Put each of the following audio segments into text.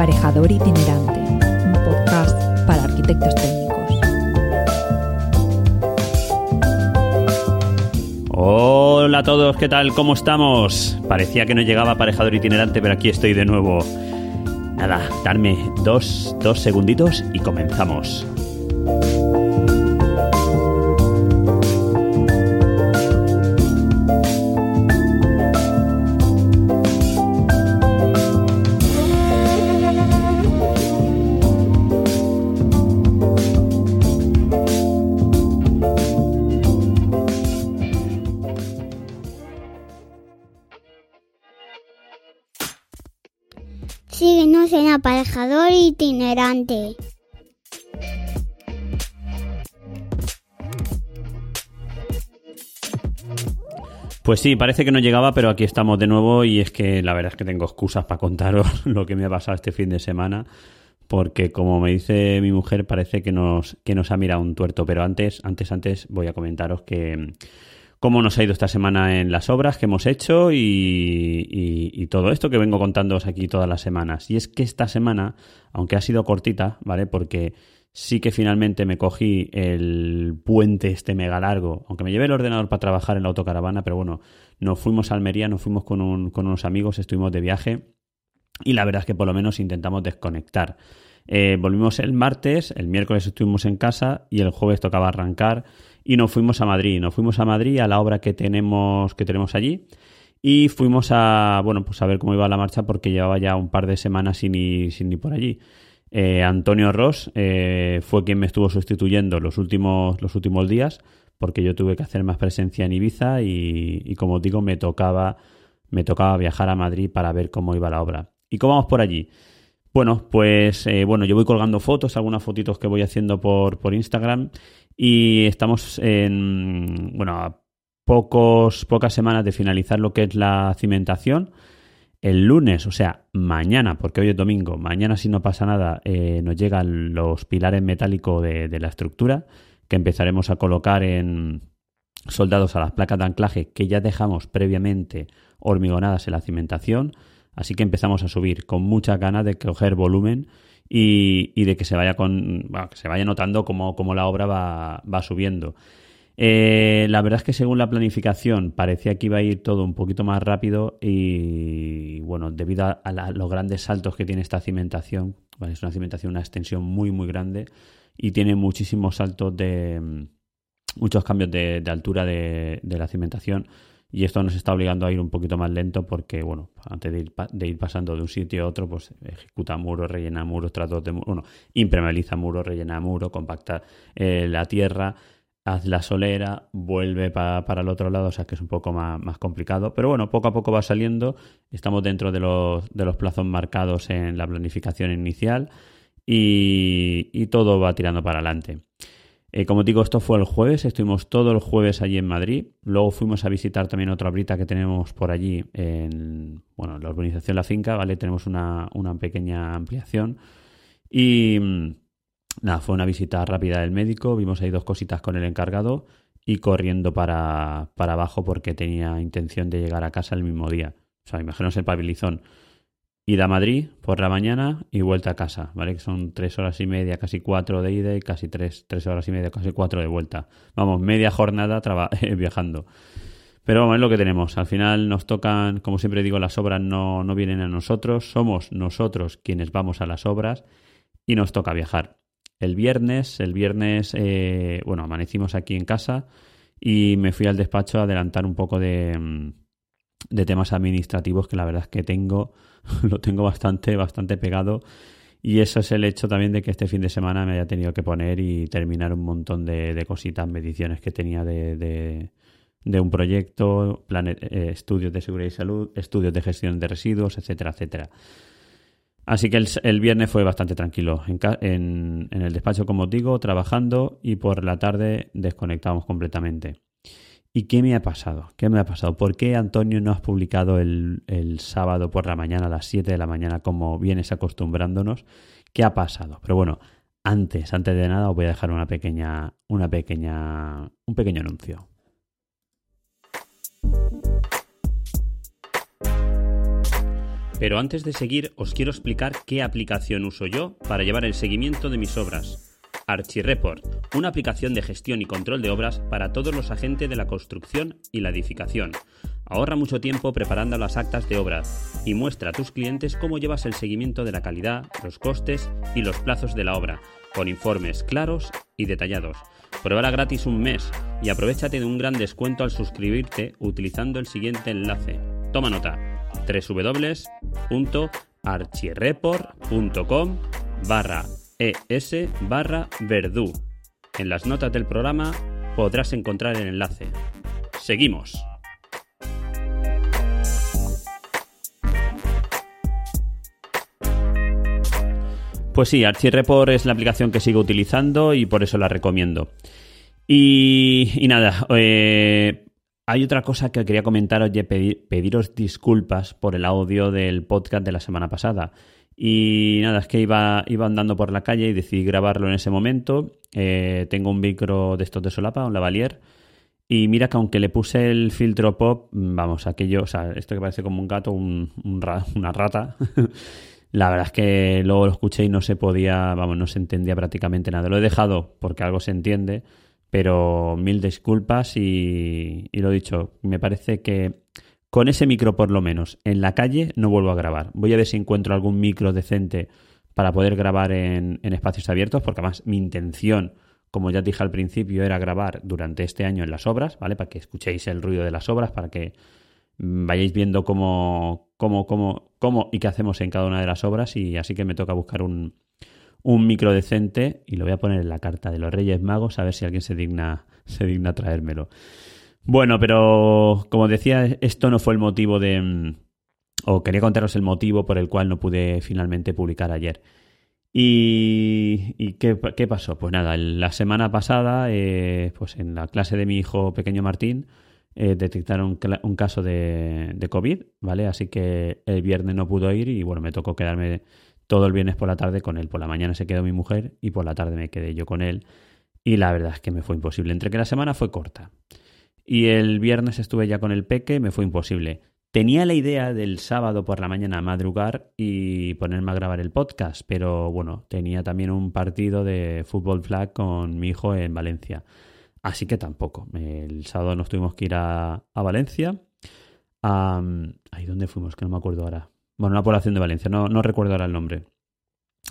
Aparejador Itinerante, un podcast para arquitectos técnicos. Hola a todos, ¿qué tal? ¿Cómo estamos? Parecía que no llegaba Aparejador Itinerante, pero aquí estoy de nuevo. Nada, darme dos, dos segunditos y comenzamos. En aparejador itinerante. Pues sí, parece que no llegaba, pero aquí estamos de nuevo y es que la verdad es que tengo excusas para contaros lo que me ha pasado este fin de semana, porque como me dice mi mujer, parece que nos, que nos ha mirado un tuerto. Pero antes, antes, antes voy a comentaros que cómo nos ha ido esta semana en las obras que hemos hecho y, y- todo esto que vengo contándoos aquí todas las semanas. Y es que esta semana, aunque ha sido cortita, ¿vale? Porque sí que finalmente me cogí el puente este mega largo, aunque me llevé el ordenador para trabajar en la autocaravana, pero bueno, nos fuimos a Almería, nos fuimos con, un- con unos amigos, estuvimos de viaje y la verdad es que por lo menos intentamos desconectar. Eh, volvimos el martes, el miércoles estuvimos en casa y el jueves tocaba arrancar y nos fuimos a Madrid. Nos fuimos a Madrid a la obra que tenemos, que tenemos allí y fuimos a, bueno, pues a ver cómo iba la marcha porque llevaba ya un par de semanas sin ir, sin ir por allí. Eh, Antonio Ross eh, fue quien me estuvo sustituyendo los últimos, los últimos días porque yo tuve que hacer más presencia en Ibiza y, y como os digo me tocaba, me tocaba viajar a Madrid para ver cómo iba la obra. ¿Y cómo vamos por allí? Bueno, pues eh, bueno, yo voy colgando fotos, algunas fotitos que voy haciendo por, por Instagram y estamos en, bueno, a pocos, pocas semanas de finalizar lo que es la cimentación. El lunes, o sea, mañana, porque hoy es domingo, mañana si no pasa nada, eh, nos llegan los pilares metálicos de, de la estructura que empezaremos a colocar en soldados a las placas de anclaje que ya dejamos previamente hormigonadas en la cimentación. Así que empezamos a subir con mucha ganas de coger volumen y, y de que se vaya con que se vaya notando cómo, cómo la obra va, va subiendo. Eh, la verdad es que según la planificación parecía que iba a ir todo un poquito más rápido y bueno, debido a, la- los grandes saltos que tiene esta cimentación, ¿vale? es una cimentación, una extensión muy muy grande y tiene muchísimos saltos de mm, muchos cambios de, de altura de la cimentación y esto nos está obligando a ir un poquito más lento porque, bueno, antes de ir, pasando de un sitio a otro, pues ejecuta muros, rellena muros, tratos de muros, bueno, impermeabiliza muros, rellena muro, compacta eh, la tierra, haz la solera, vuelve pa- para el otro lado, o sea que es un poco más, más complicado, pero bueno, poco a poco va saliendo, estamos dentro de los, de los plazos marcados en la planificación inicial y, y todo va tirando para adelante. Eh, como digo, esto fue el jueves, estuvimos todo el jueves allí en Madrid. Luego fuimos a visitar también otra brita que tenemos por allí en bueno, la urbanización La Finca, ¿vale? Tenemos una, una pequeña ampliación. Y mm, nada, fue una visita rápida del médico, vimos ahí dos cositas con el encargado y corriendo para, para abajo porque tenía intención de llegar a casa el mismo día. O sea, imaginaos el pabilizón. Ida a Madrid por la mañana y vuelta a casa, ¿vale? Que son tres horas y media, casi cuatro de ida y casi tres, tres horas y media, casi cuatro de vuelta. Vamos, media jornada viajando. Pero vamos, es lo que tenemos. Al final nos tocan, como siempre digo, las obras no, no vienen a nosotros, somos nosotros quienes vamos a las obras y nos toca viajar. El viernes, el viernes, eh, bueno, amanecimos aquí en casa y me fui al despacho a adelantar un poco de, mm, de temas administrativos que la verdad es que tengo, lo tengo bastante, bastante pegado. Y eso es el hecho también de que este fin de semana me haya tenido que poner y terminar un montón de, cositas, mediciones que tenía de, de, un proyecto, eh, estudios de seguridad y salud, estudios de gestión de residuos, etcétera, etcétera. Así que el, viernes fue bastante tranquilo. En, en, el despacho, como os digo, trabajando y por la tarde desconectamos completamente. ¿Y qué me ha pasado? ¿Qué me ha pasado? ¿Por qué Antonio no has publicado el, el, sábado por la mañana a las 7 de la mañana como vienes acostumbrándonos? ¿Qué ha pasado? Pero bueno, antes, antes de nada os voy a dejar una pequeña, una pequeña, un pequeño anuncio. Pero antes de seguir, os quiero explicar qué aplicación uso yo para llevar el seguimiento de mis obras. ArchiReport, una aplicación de gestión y control de obras para todos los agentes de la construcción y la edificación. Ahorra mucho tiempo preparando las actas de obras y muestra a tus clientes cómo llevas el seguimiento de la calidad, los costes y los plazos de la obra, con informes claros y detallados. Pruébala gratis un mes y aprovechate de un gran descuento al suscribirte utilizando el siguiente enlace. Toma nota www.archireport.com barra es barra verdú. En las notas del programa podrás encontrar el enlace. Seguimos. Pues sí, ArchiReport es la aplicación que sigo utilizando y por eso la recomiendo. Y, nada, eh, hay otra cosa que quería comentaros y pediros disculpas por el audio del podcast de la semana pasada. Y nada, es que iba, iba andando por la calle y decidí grabarlo en ese momento. Eh, tengo un micro de estos de solapa, un lavalier. Y mira que aunque le puse el filtro pop, vamos, aquello, o sea, esto que parece como un gato, un, una rata, la verdad es que luego lo escuché y no se podía, vamos, no se entendía prácticamente nada. Lo he dejado porque algo se entiende, pero mil disculpas y, y lo dicho, me parece que con ese micro por lo menos, en la calle no vuelvo a grabar. Voy a ver si encuentro algún micro decente para poder grabar en, espacios abiertos, porque además mi intención, como ya dije al principio, era grabar durante este año en las obras, ¿vale? Para que escuchéis el ruido de las obras, para que vayáis viendo cómo, cómo, cómo, cómo y qué hacemos en cada una de las obras. Y así que me toca buscar un, un micro decente y lo voy a poner en la carta de los Reyes Magos a ver si alguien se digna, se digna traérmelo. Bueno, pero como decía, esto no fue el motivo de... Mm, o quería contaros el motivo por el cual no pude finalmente publicar ayer. ¿Y, qué, pasó? Pues nada, la semana pasada, eh, pues en la clase de mi hijo pequeño Martín, eh, detectaron un caso de, de, COVID, ¿vale? Así que el viernes no pudo ir y bueno, me tocó quedarme todo el viernes por la tarde con él. Por la mañana se quedó mi mujer y por la tarde me quedé yo con él. Y la verdad es que me fue imposible. Entre que la semana fue corta y el viernes estuve ya con el peque, me fue imposible. Tenía la idea del sábado por la mañana madrugar y ponerme a grabar el podcast, pero bueno, tenía también un partido de fútbol flag con mi hijo en Valencia. Así que tampoco. El sábado nos tuvimos que ir a, Valencia. ¿Ahí dónde fuimos? Que no me acuerdo ahora. Bueno, una población de Valencia, no, recuerdo ahora el nombre.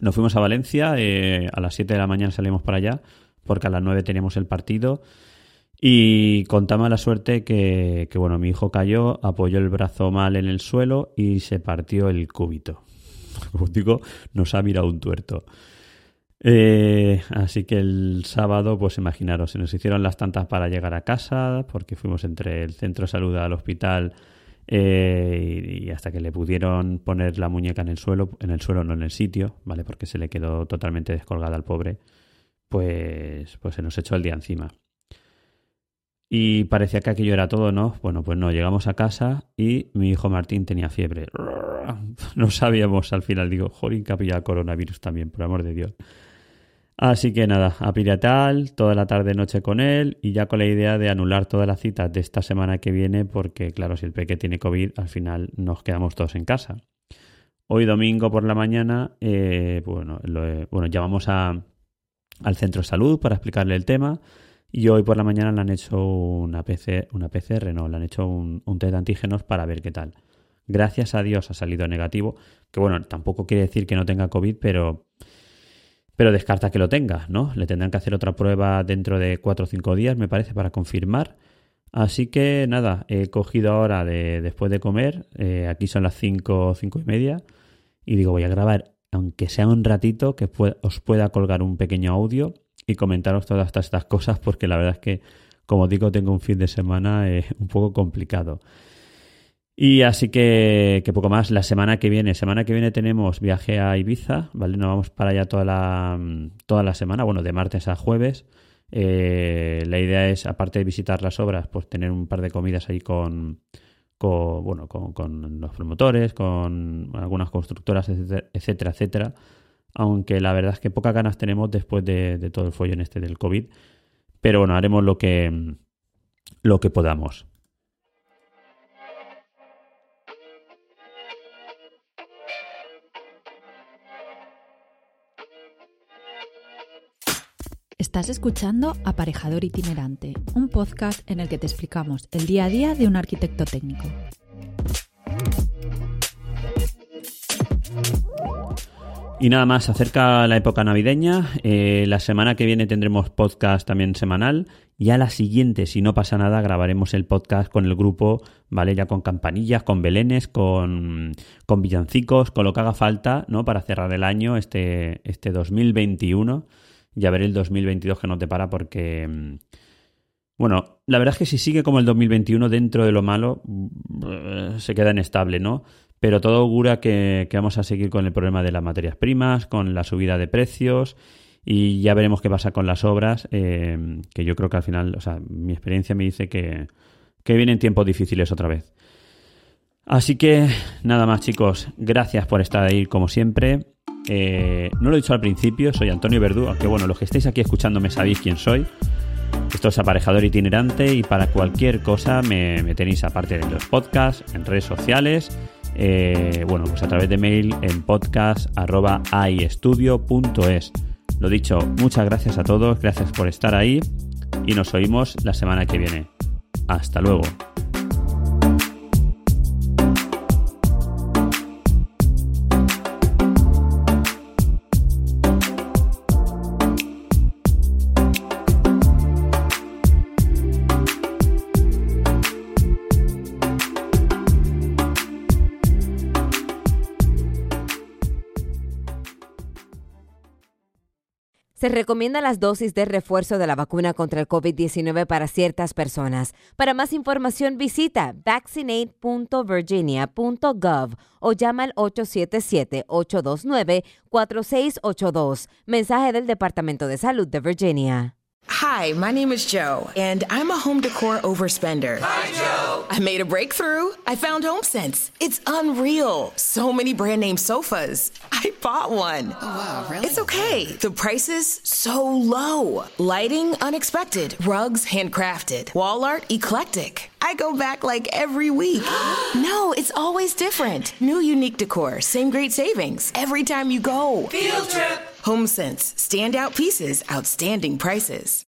Nos fuimos a Valencia, eh, a las 7 de la mañana salimos para allá, porque a las 9 teníamos el partido. Y contaba la suerte que, bueno, mi hijo cayó, apoyó el brazo mal en el suelo y se partió el cúbito. Como digo, nos ha mirado un tuerto. Eh, así que el sábado, pues imaginaros, se nos hicieron las tantas para llegar a casa, porque fuimos entre el centro de salud al hospital eh, y, hasta que le pudieron poner la muñeca en el suelo, en el suelo no en el sitio, ¿vale? Porque se le quedó totalmente descolgada al pobre, pues, pues se nos echó el día encima. Y parecía que aquello era todo, ¿no? Bueno, pues no, llegamos a casa y mi hijo Martín tenía fiebre. No sabíamos al final, digo, joder, que ha coronavirus también, por amor de Dios. Así que nada, a tal, toda la tarde noche con él y ya con la idea de anular todas las citas de esta semana que viene porque claro, si el peque tiene COVID, al final nos quedamos todos en casa. Hoy domingo por la mañana, eh, bueno, bueno, llamamos a, al centro de salud para explicarle el tema y hoy por la mañana le han hecho una, PC, una PCR, no, le han hecho un, test de antígenos para ver qué tal. Gracias a Dios ha salido negativo, que bueno, tampoco quiere decir que no tenga COVID, pero, pero descarta que lo tenga, ¿no? Le tendrán que hacer otra prueba dentro de cuatro o cinco días, me parece, para confirmar. Así que nada, he cogido ahora de, después de comer, eh, aquí son las cinco, cinco y media, y digo, voy a grabar, aunque sea un ratito, que os pueda colgar un pequeño audio y comentaros todas estas, cosas, porque la verdad es que, como digo, tengo un fin de semana eh, un poco complicado. Y así que, que poco más. La semana que viene, semana que viene tenemos viaje a Ibiza, ¿vale? Nos vamos para allá toda la, toda la semana, bueno, de martes a jueves. Eh, la idea es, aparte de visitar las obras, pues tener un par de comidas ahí con, con bueno, con, los promotores, con algunas constructoras, etcétera, etcétera, Aunque la verdad es que pocas ganas tenemos después de, todo el follón este del COVID. Pero bueno, haremos lo que, lo que podamos. Estás escuchando Aparejador Itinerante, un podcast en el que te explicamos el día a día de un arquitecto técnico. Y nada más, acerca la época navideña. Eh, la semana que viene tendremos podcast también semanal. Ya la siguiente, si no pasa nada, grabaremos el podcast con el grupo, ¿vale? Ya con campanillas, con belenes, con, con villancicos, con lo que haga falta, ¿no? Para cerrar el año, este, este 2021 ya ver el 2022 que no te para porque... Mm, bueno, la verdad es que si sigue como el 2021 dentro de lo malo, mm, se queda inestable, ¿no? Pero todo augura que, vamos a seguir con el problema de las materias primas, con la subida de precios y ya veremos qué pasa con las obras, eh, que yo creo que al final, o sea, mi experiencia me dice que, vienen tiempos difíciles otra vez. Así que nada más chicos, gracias por estar ahí como siempre. Eh, no lo he dicho al principio, soy Antonio Verdú, aunque bueno, los que estáis aquí escuchándome sabéis quién soy. Esto es aparejador itinerante y para cualquier cosa me, tenéis aparte de los podcasts, en redes sociales, eh, bueno, pues a través de mail en podcast.aiestudio.es. Lo dicho, muchas gracias a todos, gracias por estar ahí y nos oímos la semana que viene. Hasta luego. Se recomienda las dosis de refuerzo de la vacuna contra el COVID-19 para ciertas personas. Para más información visita vaccinate.virginia.gov o llama al 877-829-4682. Mensaje del Departamento de Salud de Virginia. Hi, my name is Joe, and I'm a home decor overspender. Hi, Joe. I made a breakthrough. I found HomeSense. It's unreal. So many brand name sofas. I bought one. Oh, wow, really? It's okay. The prices so low. Lighting unexpected. Rugs handcrafted. Wall art eclectic. I go back like every week. no, it's always different. New unique decor, same great savings every time you go. Field trip. HomeSense, standout pieces, outstanding prices.